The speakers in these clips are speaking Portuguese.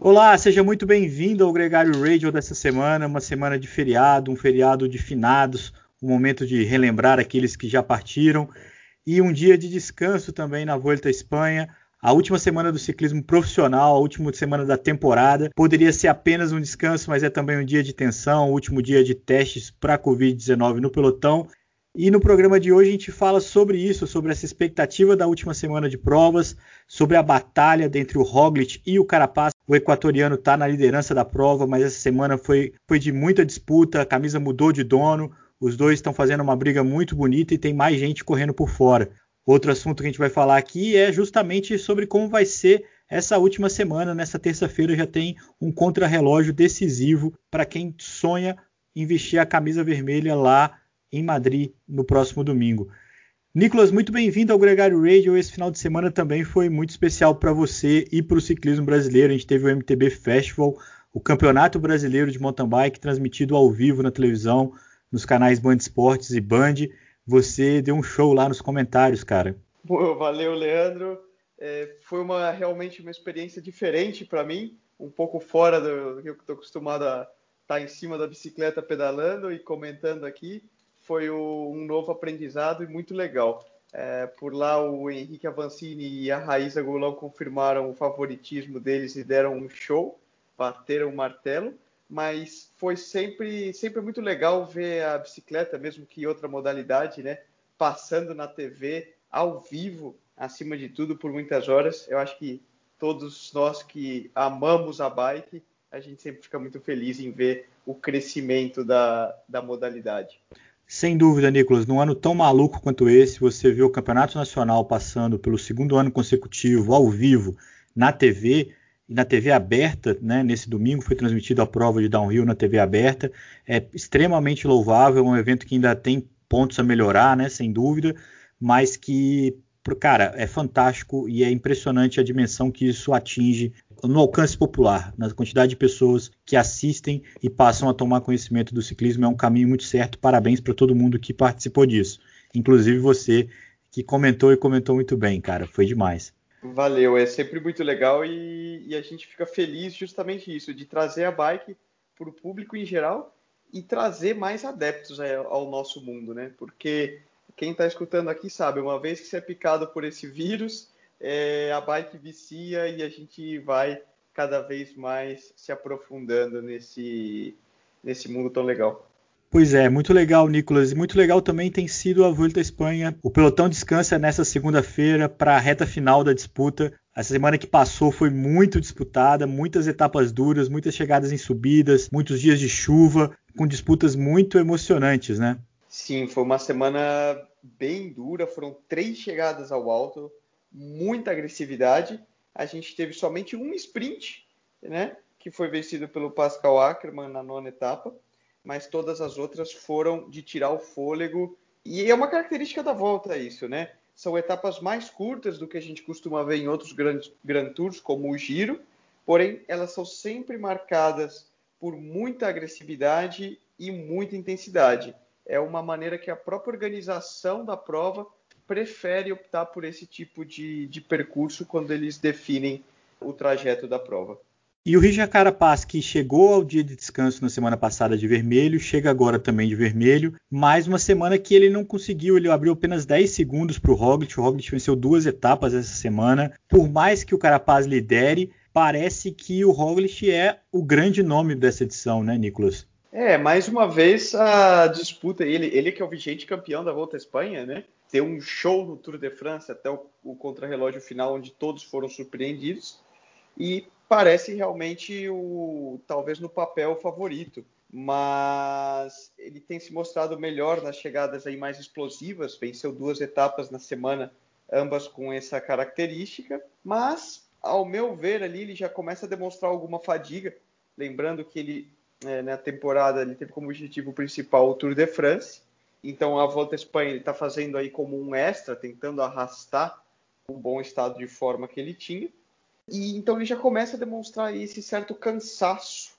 Olá, seja muito bem-vindo ao Gregário Radio dessa semana, uma semana de feriado, um feriado de finados, um momento de relembrar aqueles que já partiram e um dia de descanso também na Volta à Espanha. A última semana do ciclismo profissional, a última semana da temporada, poderia ser apenas um descanso, mas é também um dia de tensão, o último dia de testes para a Covid-19 no pelotão. E no programa de hoje a gente fala sobre isso, sobre essa expectativa da última semana de provas, sobre a batalha entre o Roglic e o Carapaz. O equatoriano está na liderança da prova, mas essa semana foi, foi de muita disputa, a camisa mudou de dono, os dois estão fazendo uma briga muito bonita e tem mais gente correndo por fora. Outro assunto que a gente vai falar aqui é justamente sobre como vai ser essa última semana. Nessa terça-feira já tem um contrarrelógio decisivo para quem sonha em vestir a camisa vermelha lá em Madrid no próximo domingo. Nicolas, muito bem-vindo ao Gregário Radio. Esse final de semana também foi muito especial para você e para o ciclismo brasileiro. A gente teve o MTB Festival, o Campeonato Brasileiro de Mountain Bike, transmitido ao vivo na televisão, nos canais Band Esportes e Band. Você deu um show lá nos comentários, cara. Valeu, Leandro. É, foi uma realmente uma experiência diferente para mim, um pouco fora do, que eu estou acostumado a estar tá em cima da bicicleta pedalando e comentando aqui foi o, um novo aprendizado e muito legal. É, por lá, o Henrique Avancini e a Raíssa Golão confirmaram o favoritismo deles e deram um show, bateram o martelo, mas foi sempre, sempre muito legal ver a bicicleta, mesmo que outra modalidade, né, passando na TV, ao vivo, acima de tudo, por muitas horas. Eu acho que todos nós que amamos a bike, a gente sempre fica muito feliz em ver o crescimento da, da modalidade. Sem dúvida, Nicolas, num ano tão maluco quanto esse, você viu o Campeonato Nacional passando pelo segundo ano consecutivo ao vivo na TV e na TV aberta, né? Nesse domingo foi transmitida a prova de downhill na TV aberta. É extremamente louvável, é um evento que ainda tem pontos a melhorar, né? Sem dúvida, mas que cara, é fantástico e é impressionante a dimensão que isso atinge no alcance popular, na quantidade de pessoas que assistem e passam a tomar conhecimento do ciclismo. É um caminho muito certo. Parabéns para todo mundo que participou disso, inclusive você que comentou e comentou muito bem, cara. Foi demais. Valeu, é sempre muito legal e, e a gente fica feliz justamente isso, de trazer a bike para o público em geral e trazer mais adeptos ao nosso mundo, né? Porque quem está escutando aqui sabe, uma vez que você é picado por esse vírus, é, a bike vicia e a gente vai cada vez mais se aprofundando nesse, nesse mundo tão legal. Pois é, muito legal, Nicolas. E muito legal também tem sido a Volta à Espanha. O pelotão descansa nessa segunda-feira para a reta final da disputa. Essa semana que passou foi muito disputada, muitas etapas duras, muitas chegadas em subidas, muitos dias de chuva, com disputas muito emocionantes, né? Sim, foi uma semana bem dura, foram três chegadas ao alto, muita agressividade. A gente teve somente um sprint, né, que foi vencido pelo Pascal Ackermann na nona etapa, mas todas as outras foram de tirar o fôlego. E é uma característica da volta isso, né? São etapas mais curtas do que a gente costuma ver em outros grandes Grand Tours, como o Giro, porém elas são sempre marcadas por muita agressividade e muita intensidade é uma maneira que a própria organização da prova prefere optar por esse tipo de, de percurso quando eles definem o trajeto da prova. E o Richard Carapaz, que chegou ao dia de descanso na semana passada de vermelho, chega agora também de vermelho. Mais uma semana que ele não conseguiu, ele abriu apenas 10 segundos para o Roglic. O Roglic venceu duas etapas essa semana. Por mais que o Carapaz lidere, parece que o Roglic é o grande nome dessa edição, né, Nicolas? É, mais uma vez a disputa, ele, ele que é o vigente campeão da Volta à Espanha, né? Tem um show no Tour de France até o, o contrarrelógio final, onde todos foram surpreendidos. E parece realmente o talvez no papel favorito, mas ele tem se mostrado melhor nas chegadas aí mais explosivas, venceu duas etapas na semana, ambas com essa característica, mas ao meu ver ali ele já começa a demonstrar alguma fadiga, lembrando que ele é, na temporada ele teve como objetivo principal o Tour de France. Então a Volta à Espanha ele está fazendo aí como um extra, tentando arrastar o bom estado de forma que ele tinha. E então ele já começa a demonstrar esse certo cansaço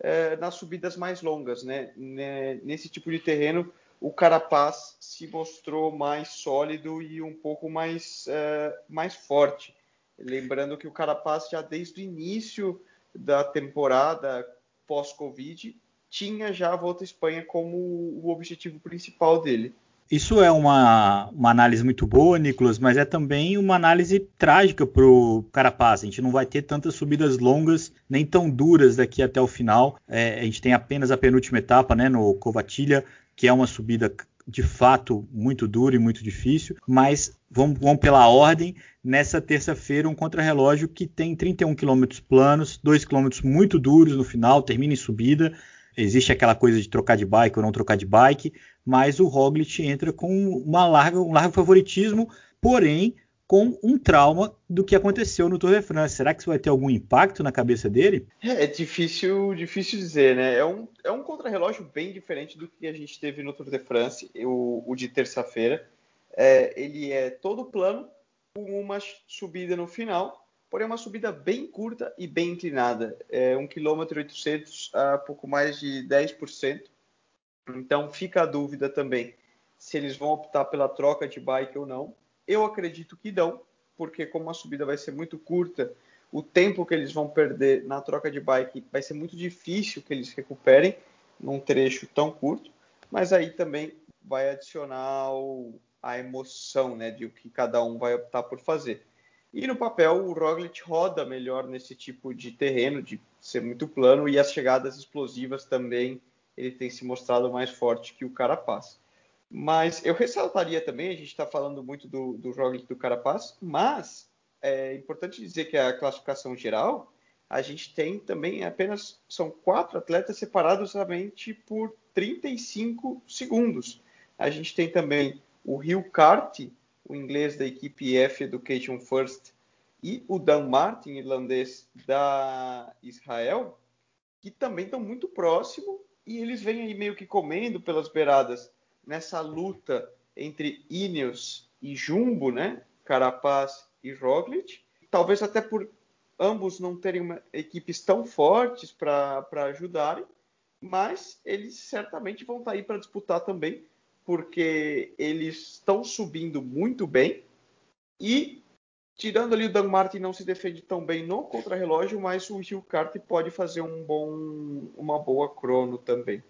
é, nas subidas mais longas, né? Nesse tipo de terreno, o Carapaz se mostrou mais sólido e um pouco mais, é, mais forte. Lembrando que o Carapaz já desde o início da temporada pós-Covid tinha já a Volta à Espanha como o objetivo principal dele. Isso é uma, uma análise muito boa, Nicolas, mas é também uma análise trágica para o Carapaz. A gente não vai ter tantas subidas longas nem tão duras daqui até o final. É, a gente tem apenas a penúltima etapa, né, no Covatilha, que é uma subida de fato muito dura e muito difícil, mas vamos, vamos pela ordem. Nessa terça-feira, um contrarrelógio que tem 31 km planos, 2 km muito duros no final, termina em subida. Existe aquela coisa de trocar de bike ou não trocar de bike, mas o Roglic entra com uma larga, um largo favoritismo, porém com um trauma do que aconteceu no Tour de France. Será que isso vai ter algum impacto na cabeça dele? É, é difícil, difícil dizer, né? É um, é um contrarrelógio bem diferente do que a gente teve no Tour de France, o, o de terça-feira. É, ele é todo plano, com uma subida no final, porém uma subida bem curta e bem inclinada. É 1 km 800 a pouco mais de 10%. Então fica a dúvida também se eles vão optar pela troca de bike ou não. Eu acredito que não, porque como a subida vai ser muito curta, o tempo que eles vão perder na troca de bike vai ser muito difícil que eles recuperem num trecho tão curto, mas aí também vai adicionar o, a emoção né, de o que cada um vai optar por fazer. E no papel, o Roglic roda melhor nesse tipo de terreno, de ser muito plano, e as chegadas explosivas também ele tem se mostrado mais forte que o Carapaz. Mas eu ressaltaria também, a gente está falando muito do, do Roglic do Carapaz, mas é importante dizer que a classificação geral, a gente tem também apenas, são quatro atletas separados somente por 35 segundos. A gente tem também o Rio Kart, o inglês da equipe F Education First, e o Dan Martin, irlandês da Israel, que também estão muito próximo e eles vêm aí meio que comendo pelas beiradas nessa luta entre Ineos e Jumbo, né? Carapaz e Roglic. Talvez até por ambos não terem uma, equipes tão fortes para ajudarem, mas eles certamente vão estar tá aí para disputar também, porque eles estão subindo muito bem e tirando ali o Dan Martin não se defende tão bem no contrarrelógio, mas o Gil Kart pode fazer um bom, uma boa crono também.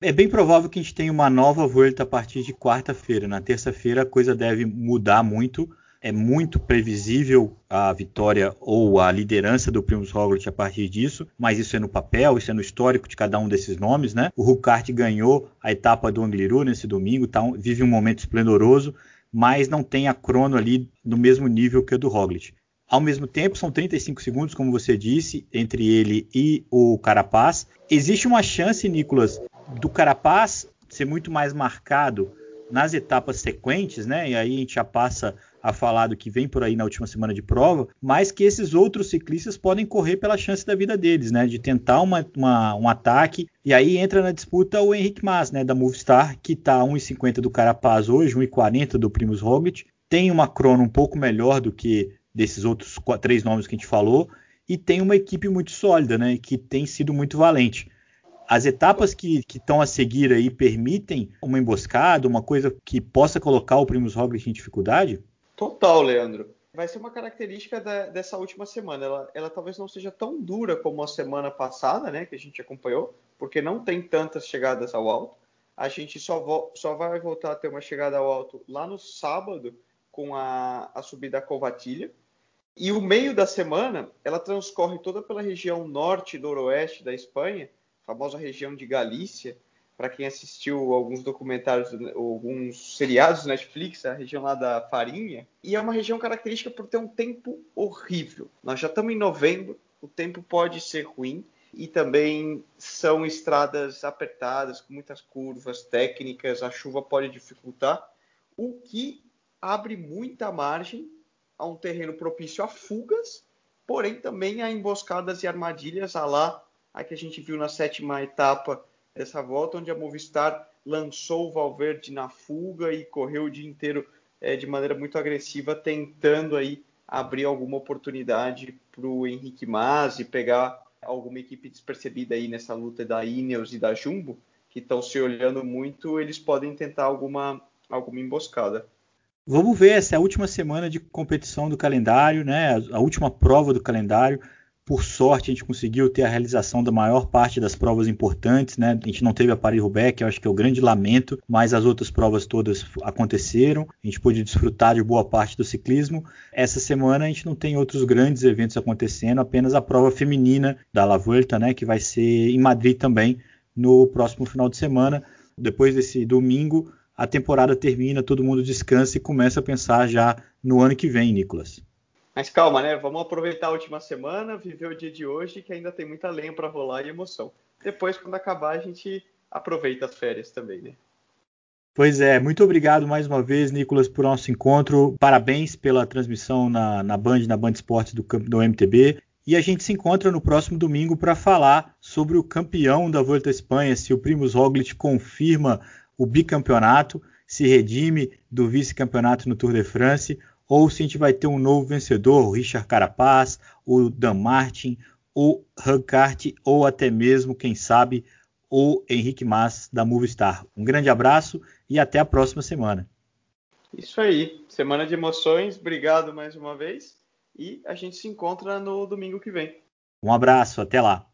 É bem provável que a gente tenha uma nova volta a partir de quarta-feira. Na terça-feira a coisa deve mudar muito. É muito previsível a vitória ou a liderança do Primus Roglic a partir disso, mas isso é no papel, isso é no histórico de cada um desses nomes, né? O Rukart ganhou a etapa do Angliru nesse domingo, tá, vive um momento esplendoroso mas não tem a crono ali no mesmo nível que a do Roglic. Ao mesmo tempo, são 35 segundos, como você disse, entre ele e o Carapaz. Existe uma chance, Nicolas, do Carapaz ser muito mais marcado nas etapas sequentes, né? E aí a gente já passa a falar do que vem por aí na última semana de prova, mas que esses outros ciclistas podem correr pela chance da vida deles, né? De tentar uma, uma, um ataque. E aí entra na disputa o Henrique Mas, né? Da Movistar, que está 1,50 do Carapaz hoje, 1,40 do Primus Roglic. Tem uma crono um pouco melhor do que desses outros três nomes que a gente falou. E tem uma equipe muito sólida, né? Que tem sido muito valente as etapas que estão a seguir aí permitem uma emboscada, uma coisa que possa colocar o Primus Roglic em dificuldade? Total, Leandro. Vai ser uma característica da, dessa última semana. Ela, ela, talvez não seja tão dura como a semana passada, né, que a gente acompanhou, porque não tem tantas chegadas ao alto. A gente só, vo, só vai voltar a ter uma chegada ao alto lá no sábado com a, a subida à Covatilha. E o meio da semana, ela transcorre toda pela região norte e noroeste da Espanha, famosa região de Galícia, para quem assistiu alguns documentários, alguns seriados Netflix, a região lá da Farinha, e é uma região característica por ter um tempo horrível. Nós já estamos em novembro, o tempo pode ser ruim. E também são estradas apertadas, com muitas curvas técnicas, a chuva pode dificultar, o que abre muita margem a um terreno propício a fugas, porém também a emboscadas e armadilhas, a lá a que a gente viu na sétima etapa dessa volta, onde a Movistar lançou o Valverde na fuga e correu o dia inteiro é, de maneira muito agressiva, tentando aí abrir alguma oportunidade para o Henrique Mas e pegar alguma equipe despercebida aí nessa luta da Ineos e da Jumbo, que estão se olhando muito, eles podem tentar alguma, alguma emboscada. Vamos ver essa é a última semana de competição do calendário, né? A última prova do calendário Por sorte, a gente conseguiu ter a realização da maior parte das provas importantes, né? A gente não teve a Paris-Roubaix, que eu acho que é o grande lamento, mas as outras provas todas aconteceram. A gente pôde desfrutar de boa parte do ciclismo. Essa semana a gente não tem outros grandes eventos acontecendo, apenas a prova feminina da La Vuelta, né? Que vai ser em Madrid também no próximo final de semana. Depois desse domingo, a temporada termina, todo mundo descansa e começa a pensar já no ano que vem, Nicolas. Mas calma, né? Vamos aproveitar a última semana, viver o dia de hoje, que ainda tem muita lenha para rolar e emoção. Depois, quando acabar, a gente aproveita as férias também, né? Pois é, muito obrigado mais uma vez, Nicolas, por nosso encontro. Parabéns pela transmissão na, na Band, na Band Esportes do, do MTB. E a gente se encontra no próximo domingo para falar sobre o campeão da Volta à Espanha, se o Primus Roglic confirma o bicampeonato, se redime do vice-campeonato no Tour de France ou se a gente vai ter um novo vencedor, o Richard Carapaz, o Dan Martin, o Rancart ou até mesmo, quem sabe, o Henrique Mas da Movistar. Um grande abraço e até a próxima semana. Isso aí, semana de emoções, obrigado mais uma vez e a gente se encontra no domingo que vem. Um abraço, até lá.